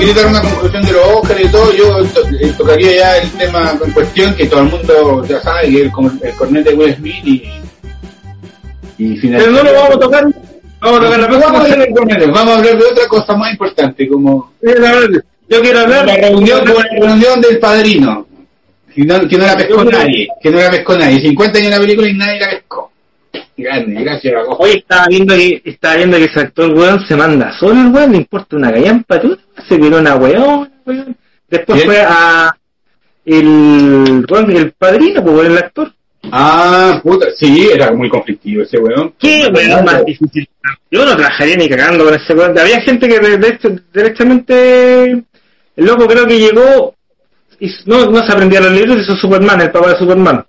queréis dar una conclusión de los Oscars y todo, yo to- eh, tocaría ya el tema en cuestión que todo el mundo ya sabe, que es el, el cornet de Will Smith y, y Pero no lo vamos a tocar. Vamos a tocar la No vamos a hablar de cornetes, vamos a hablar de otra cosa más importante, como Yo quiero hablar la reunión, como la reunión del padrino, que no, que no la pescó nadie, que no la pescó nadie, 50 años en la película y nadie la pescó. Grande, gracias. Hoy estaba viendo que estaba viendo que ese actor weón se manda solo el weón, le importa una gallampa, tú se tiró una weón, weón. Después fue a el weón, el padrino, pues el actor. Ah, puta, sí, era muy conflictivo ese weón. ¿Qué weón más difícil? Yo no trabajaría ni cagando con ese weón. Había gente que de, de hecho, directamente el loco creo que llegó y no, no se aprendía los libros, hizo Superman, el papá de Superman.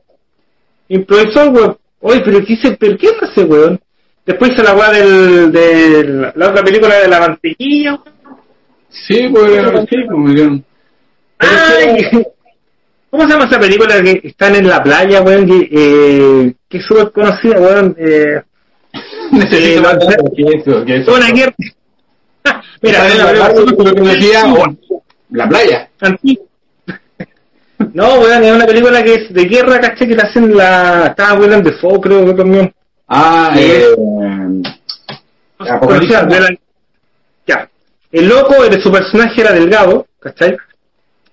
Improvisó, weón. Oye, pero ¿qué, se, pero qué es ese weón? Después hizo la weá del, de la otra película de la mantequilla, weón. Sí, pues, sí, pues, weón. Ay, ¿Cómo se llama esa película que están en la playa, weón? Que, eh, que es súper conocida, weón. Eh, Necesito Eh, más que eso, que eso. una guerra. Mira, una la playa, la playa. No, weón, es una película que es de guerra, caché, que la hacen la... Estaba Willem Dafoe, creo que también. Ah, eh, de la- Ya. El loco, el, su personaje era delgado, ¿cachai?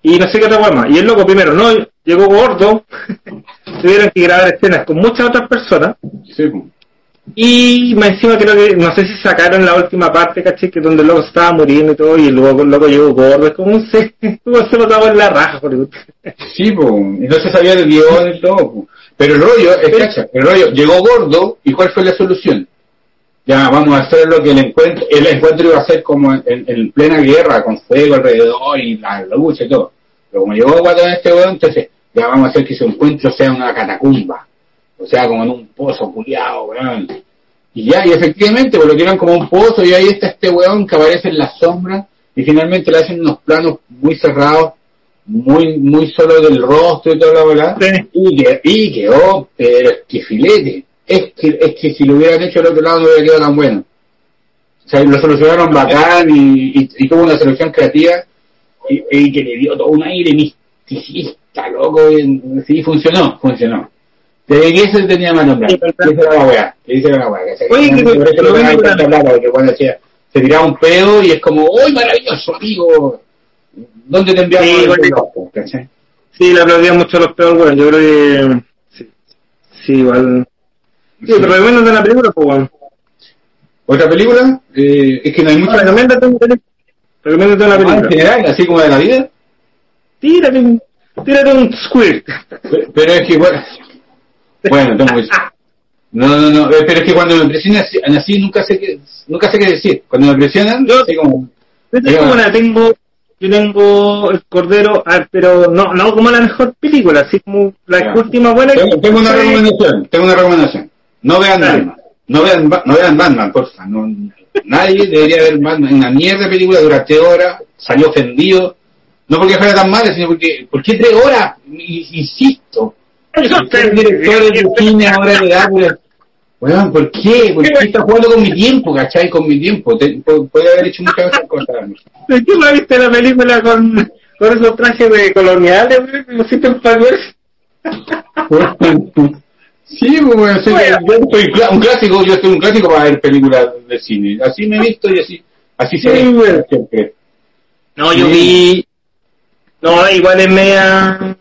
Y no sé qué otra guama. Y el loco primero, no, llegó gordo. Tuvieron que grabar escenas con muchas otras personas. sí. Y más encima creo que, no sé si sacaron la última parte, ¿cachai? Que donde el loco estaba muriendo y todo, y el loco, el loco llegó gordo. Es como un se, como se botaba en la raja, Hollywood. Sí, pues, y no se sabía del guion y todo. Pero el rollo, es Pero- cacha, el rollo, llegó gordo, ¿y cuál fue la solución? Ya, vamos a hacer lo que el encuentro, el encuentro iba a ser como en, en plena guerra, con fuego alrededor y la lucha y todo. Pero como llegó guatón este weón, entonces, ya vamos a hacer que su encuentro sea una catacumba. O sea, como en un pozo culiado, weón. Y ya, y efectivamente, pues lo tiran como un pozo y ahí está este weón que aparece en la sombra y finalmente le hacen unos planos muy cerrados, muy muy solo del rostro y toda la bola. Sí. Y, que, y quedó, pero es que filete. Es que, es que si lo hubieran hecho al otro lado no hubiera quedado tan bueno. O sea, lo solucionaron bacán y, y, y tuvo una solución creativa y, y que le dio todo un aire misticista, loco. Y, sí, funcionó, funcionó. Desde que eso tenía más nombre. Sí. Esa era la weá. Esa era la weá. que Oye, que- por eso lo la- tanta plata, porque cuando decía, se tiraba un pedo y es como, ¡Uy, maravilloso, amigo! ¿Dónde te enviamos Sí, el que-? ¿Cachai? Sí, le aplaudían mucho a los peores, weón. Yo creo que. Sí, sí igual. Sí, pero recomiéndate una película, pues, weón. ¿Otra película? Eh, es que no hay mucha. Recomiéndate una película. En general, así como de la vida. Tírate un, tírate un squirt. Pero pero es que, bueno, bueno, tengo que- No, no, no, eh, pero es que cuando me presionan así, así nunca sé qué, nunca sé qué decir. Cuando me presionan, Yo- así como, Yo tengo una, tengo, yo tengo el Cordero, ah, pero no, no como la mejor película, así como la Ya. última buena que- tengo, una recomendación, tengo una recomendación. No vean. Batman, no vean, no vean Batman, porfa. No, nadie debería ver Batman, una mierda de película, dura tres horas, salió ofendido. No porque fuera tan mala, sino porque, ¿por qué tres horas? Insisto. Ser director de cine ahora da por Weón, ¿por qué? ¿Por qué está jugando con mi tiempo, cachai? Con mi tiempo. Puede haber hecho muchas otras cosas. ¿De qué no viste la película con, con esos trajes de coloniales? Los hiciste en? Sí, pues, bueno, yo soy un clásico, yo soy un clásico para ver películas de cine. Así me he visto y así, así se ve bueno. siempre. No, yo Sí. vi. No, igual es media.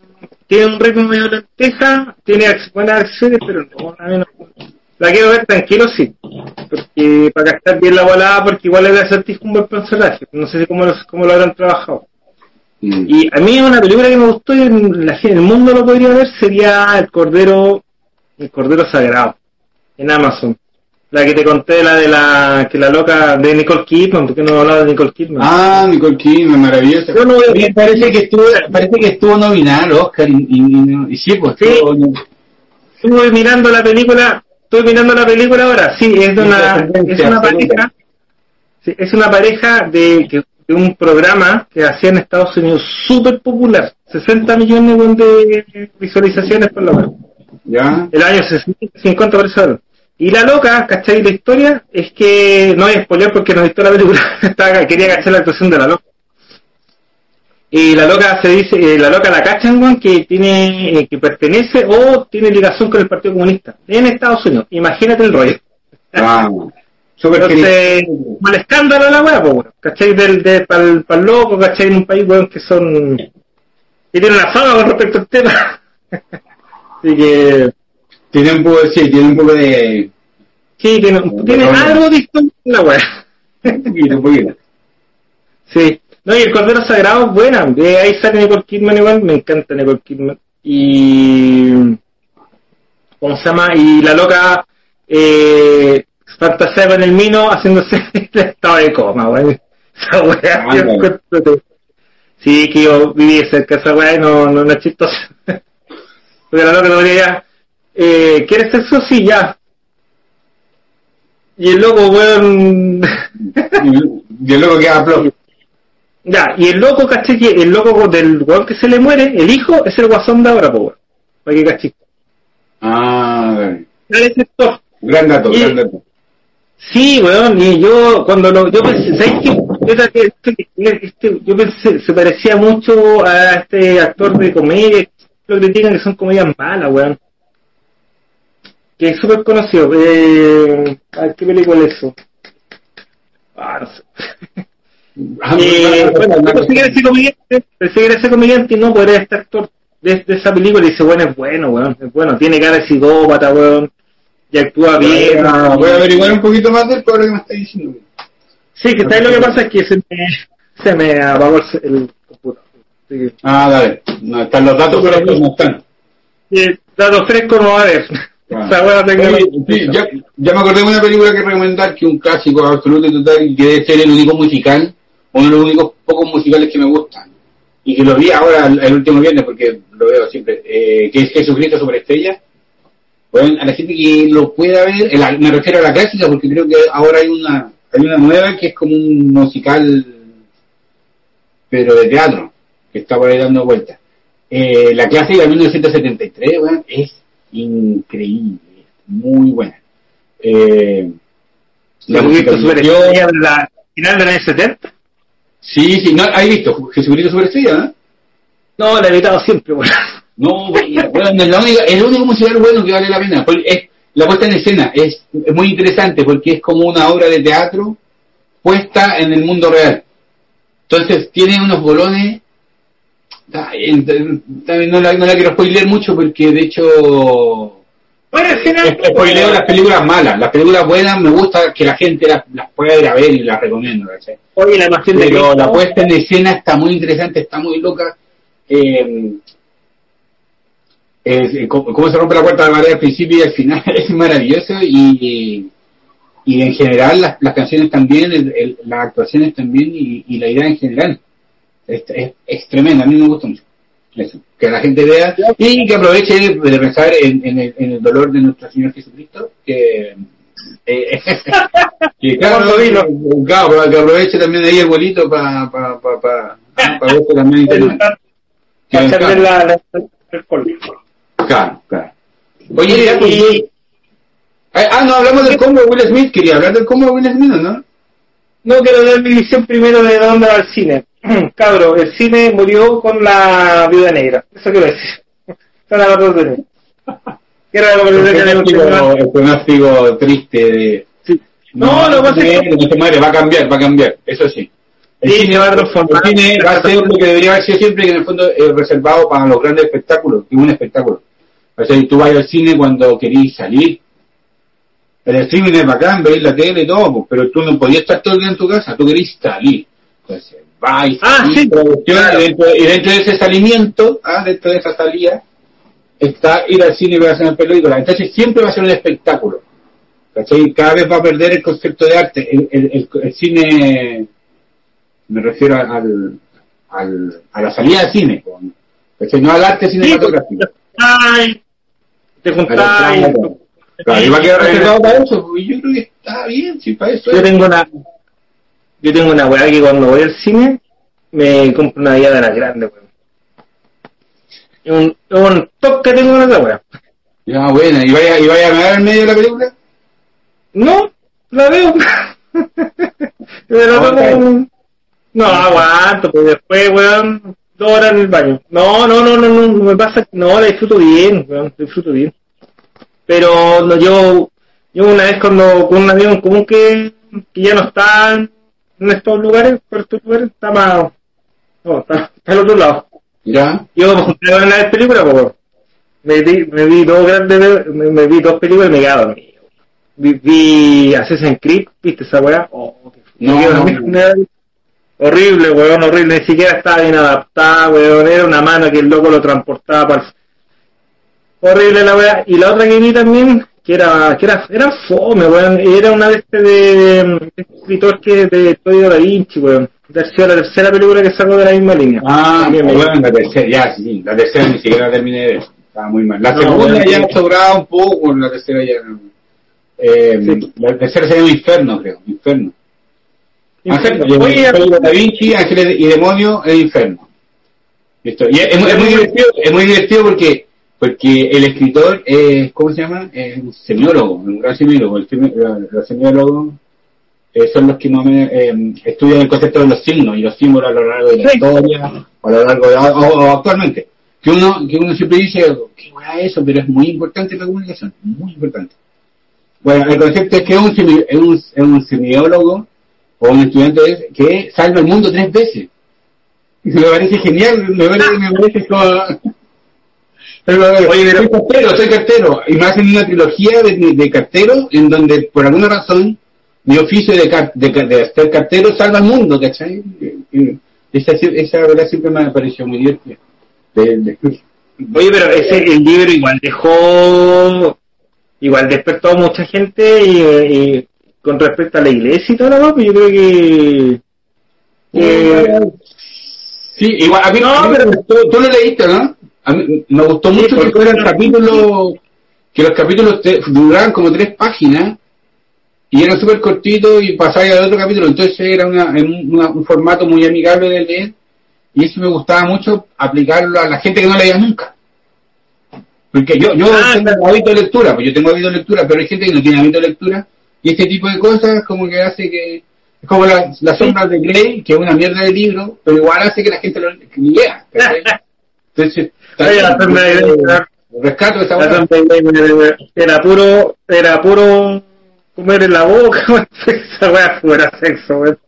Tiene un ritmo medio lenteja, tiene buenas acciones, pero no, a mí no. La quiero ver tranquilo, sí. Porque para gastar bien la volada, porque igual es acertijo un buen personaje. No sé cómo, lo- cómo lo habrán trabajado. Mm. Y a mí una película que me gustó y en la, el mundo lo podría ver sería El Cordero, El Cordero Sagrado, en Amazon. La que te conté, la de la que la loca de Nicole Kidman, porque no hablaba de Nicole Kidman. Ah, Nicole Kidman, maravillosa. Bueno, parece que estuvo, parece que estuvo nominada al Oscar y, y, y, sí, pues estuvo, Estuve mirando la película, estoy mirando la película ahora, sí, es de una, es una pareja, sí, es una pareja de, de un programa que hacía en Estados Unidos súper popular, 60 millones de visualizaciones por lo menos. Ya. El año 50 personas. Y la loca, ¿cachai? La historia es que, no hay spoiler porque no visto la película, quería cachar la actuación de la loca. Y la loca se dice, eh, la loca la cachan, que tiene, eh, que pertenece o tiene ligación con el Partido Comunista en Estados Unidos. Imagínate el rollo. Ah, Entonces, mal escándalo la weá, pues, ¿cachai? Del, de, para el loco, ¿cachai? En un país, weón, que son, que tiene una fama con respecto al tema. Así que, tiene un poco, sí, tiene un poco de... Sí, tiene, tiene algo distinto en la web. un poquito, un poquito. Sí. No, y el Cordero Sagrado es buena. De ahí sale Nicole Kidman igual. Me encanta Nicole Kidman. Y... ¿Cómo se llama? Y la loca... Eh, fantasea con el mino haciéndose estado de coma, wey. Esa weá, ah, Sí, que yo viví cerca de esa weá y no, no, no es chistoso. Porque la loca no ya eh, ¿quieres sexo? Sí, ya. Y el loco, weón... y el loco queda flor. Ya, y el loco, caché que el loco del weón que se le muere, el hijo, es el guasón de ahora, po, weón. Para que caché. Ah, sector. Gran dato, gran dato. Sí, weón, y yo cuando lo, yo pensé, ¿sabes qué? Este, este, yo pensé, se parecía mucho a este actor de comedia, lo critican que son comedias malas, weón que es súper conocido. Eh, ¿Qué película es eso? Ah, no sé. Eh, bueno, perseguir ese comediante, ese comediante y no poder este actor de, de, esa película y dice, bueno, es bueno, weón, es bueno, tiene cara de psicópata, weón, y actúa bien. Voy a averiguar un poquito más del por lo que me está diciendo. Sí, que tal lo que pasa es que se me, se me apagó el Ah, dale, no, están los datos, pero no están. Sí, datos frescos no va a haber. Ah. ya, ya, me acordé de una película que recomendar, que un clásico absoluto y total, que debe ser el único musical, uno de los únicos pocos musicales que me gustan. Y que lo vi ahora el, último viernes, porque lo veo siempre, eh, que es Jesucristo sobre estrellas. Bueno, a la gente que lo pueda ver, me refiero a la clásica, porque creo que ahora hay una, hay una nueva que es como un musical, pero de teatro, que está por ahí dando vueltas. Eh, la clásica de 1973, bueno, es increíble, muy buena. Eh, la Jesucristo la final de la 70? Sí, sí, no, ¿has visto Jesucristo Superestrella, no? No, la he evitado siempre, bueno. No, bueno, es, la única, es el único musical bueno que vale la pena. Es, la puesta en escena es, es, muy interesante porque es como una obra de teatro puesta en el mundo real. Entonces tiene unos bolones también no la, no la quiero spoiler mucho porque de hecho bueno, spoileo las películas malas, las películas buenas me gusta que la gente las, pueda ir a ver y las recomiendo. Oye, la Pero la puesta en escena está muy interesante, está muy loca. Eh, cómo, se rompe la puerta de la al principio y al final es maravilloso y, y, en general las, las canciones también, las actuaciones también y, y la idea en general es, es, tremenda, a mí me gusta mucho. Eso, que la gente vea y que aproveche de pensar en, en, el, en el dolor de nuestro Señor Jesucristo, que, eh, que claro, claro, que aproveche también ahí el bolito para pa, pa, pa, para eso también internet. Claro, claro. Oye, ya, pues, ah, no, hablamos del combo de Will Smith, quería hablar del combo de Will Smith, ¿no? No, quiero dar mi visión primero de dónde va el cine. Cabro, el cine murió con la viuda negra. Eso quiero decir. De ¿Qué era que El pronóstico triste de... Sí. No, lo que pasa es que... madre, va a cambiar, va a cambiar, eso sí. El cine va a transformar. El cine va a ser lo que debería haber sido siempre, que en el fondo es reservado para los grandes espectáculos, y un espectáculo. O sea, tú vas al cine cuando querís salir, el streaming es bacán, veis la tele y todo, pues, pero tú no podías estar todo el día en tu casa, tú querías salir. Entonces, va y, Ah, y sí, claro. y, dentro, y dentro de ese salimiento, ah, dentro de esa salida, está ir al cine y ver una película. Entonces siempre va a ser un espectáculo. ¿Cachai? Cada vez va a perder el concepto de arte. El, el- el- el cine, me refiero al, al, a la salida del cine, ¿cachai? no al arte cinematográfico. Ay, te juntáis. estrado. Claro, y va a quedar reservado para eso, y yo creo que está bien, sí, para eso. Yo tengo una, yo tengo una weá que cuando voy al cine me compro una guía de las grandes, weón. Es un, un toque que tengo con esa weá. Ya, bueno, ¿y vaya, y vaya a nadar en medio de la película? No, la veo. Pero Aguanta. no, no aguanto, pues después, weón, dos horas en el baño. No, no, no, no, no, me pasa, no, la disfruto bien, weón, la disfruto bien. Pero no, yo, yo una vez cuando con un avión común que, que ya no está en estos lugares, por estos lugares, está más, no, está, está al otro lado. Ya. Yo me junté a ver la película, pues, me vi, me vi dos grandes, me, me vi dos películas y me quedaba dormido. Vi, vi Assassin's Creed, ¿viste esa weá? Oh, No, no, dormido. Horrible, weón, horrible, ni siquiera estaba bien adaptada, weón, era una mano que el loco lo transportaba para Horrible la weá. Y la otra que vi también, que era, que era, era fome, weón, era una de este de, de, de este escritor que de Código Da Vinci, weón. Tercera, la tercera película que sacó de la misma línea. Ah, me- bueno, la tercera, ya, sí, la tercera ni siquiera la terminé de ver. Estaba muy mal. La No, segunda bueno, ya sobraba un poco, la tercera ya. Eh, Sí. La tercera se llama Inferno, creo, Inferno. Inferno. Ángel- Oye, Da Vinci, Ángeles y Demonios e Inferno. Listo. Y es, es muy- es muy divertido, es muy divertido porque porque el escritor es, ¿cómo se llama? Es un semiólogo, un gran semiólogo. El los semiólogos eh, son los que eh, estudian el concepto de los signos y los símbolos a lo largo de la Sí. historia, o a lo largo de, o, o actualmente. Que uno, que uno siempre dice, qué weá eso, pero es muy importante la comunicación, muy importante. Bueno, el concepto es que es un, semi- es un, es un semiólogo o un estudiante de- que salva el mundo tres veces. Y me parece genial, me parece, me parece como... Oye, pero soy cartero, soy cartero. Y me hacen una trilogía de, de carteros en donde, por alguna razón, mi oficio de, car- de, ca- de ser cartero salva al mundo, ¿cachai? Esa, esa verdad siempre me pareció muy divertida. De- Oye, pero ese el libro igual dejó, igual despertó a mucha gente y, y con respecto a la iglesia y todo lo demás, yo creo que, que Sí, igual, a mí, No, pero- gustó, tú lo leíste, ¿no? A mí me gustó Sí, mucho que porque- fueran capítulos, que los capítulos te- duraban como tres páginas y eran súper cortitos y pasáis al otro capítulo, entonces era una, un, una- un formato muy amigable de leer y eso me gustaba mucho aplicarlo a la gente que no leía nunca. Porque yo, yo Ah, tengo hábito de lectura, pues yo tengo hábito de lectura, pero hay gente que no tiene hábito de lectura y este tipo de cosas como que hace que es como la, las sombras de Grey, que es una mierda de libro, pero igual hace que la gente lo que lea. Entonces, ¿verdad? rescato esa la era puro, era puro comer en la boca, esa weá fuera sexo, weón.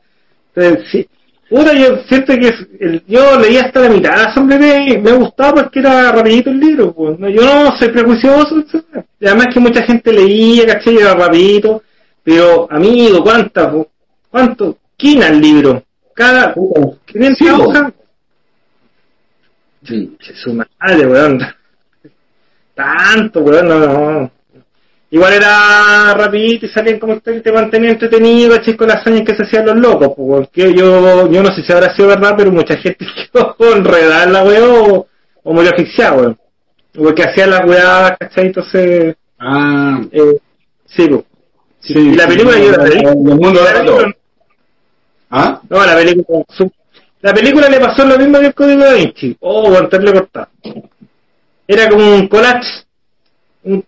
Entonces, sí. Puta, yo siento que el- yo leí hasta la mitad de la sombra de me gustaba porque era rapidito el libro, pues. No, Yo no soy prejuicioso, además que mucha gente leía, ¿cachai? Era rapidito, pero amigo, ¿cuántas, cuánto? Quina el libro, cada 500 Sí, po. hojas, Sí. Che, su madre, weón. Tanto, weón, no, no. Igual era rapidito y salían como te, te mantenía entretenido, ¿cachai? Con las años que se hacían los locos, porque yo, yo no sé si habrá sido verdad, pero mucha gente quedó enredada en la weá o, o murió asfixiada, weón. Porque hacían las weá, ¿cachai? Entonces, Ah, eh, sí, pues. sí. Y la película yo la vi. El mundo La todo. película- ¿Ah? no, la película. La película le pasó lo mismo que el código da Vinci. Oh, aguantarle cortado. Era como un collage. Un,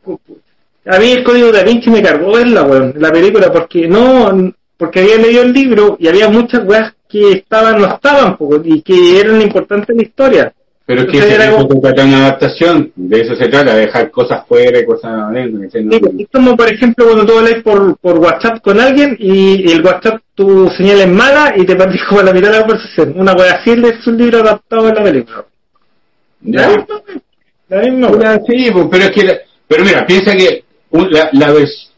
a mí el código da Vinci me cargó verla, weón, la película, porque no, porque había leído el libro y había muchas weas que estaban, no estaban, po, y que eran importantes en la historia. Pero es que Entonces era eso se una adaptación, de eso se trata, de dejar cosas fuera y cosas adentro. es como por ejemplo cuando tú hablas por, por WhatsApp con alguien y el WhatsApp tu señal es mala y te perdís como la mitad de la conversación. Una wea así es un libro adaptado en la película. La Ya. misma, la misma wea. Una- sí, pues, pero es que, la- pero mira, piensa que un- la, la vers-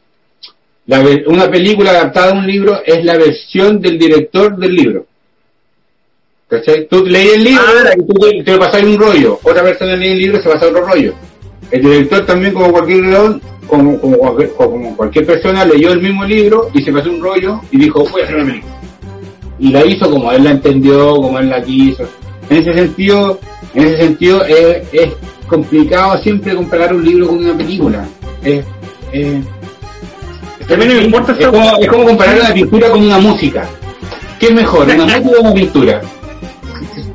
la una película adaptada a un libro es la versión del director del libro. ¿Cachai? Tú leí el libro Ah. y tú te, pasas un rollo. Otra persona lee el libro y se pasa otro rollo. El director también, como cualquier león, como, como, cualquier, como cualquier persona, leyó el mismo libro y se pasó un rollo y dijo, voy a hacer una película. Y la hizo como él la entendió, como él la quiso. En ese sentido, en ese sentido es, es complicado siempre comparar un libro con una película. Es, me importa como, es como comparar una pintura con una música. ¿Qué es mejor, una música o una pintura?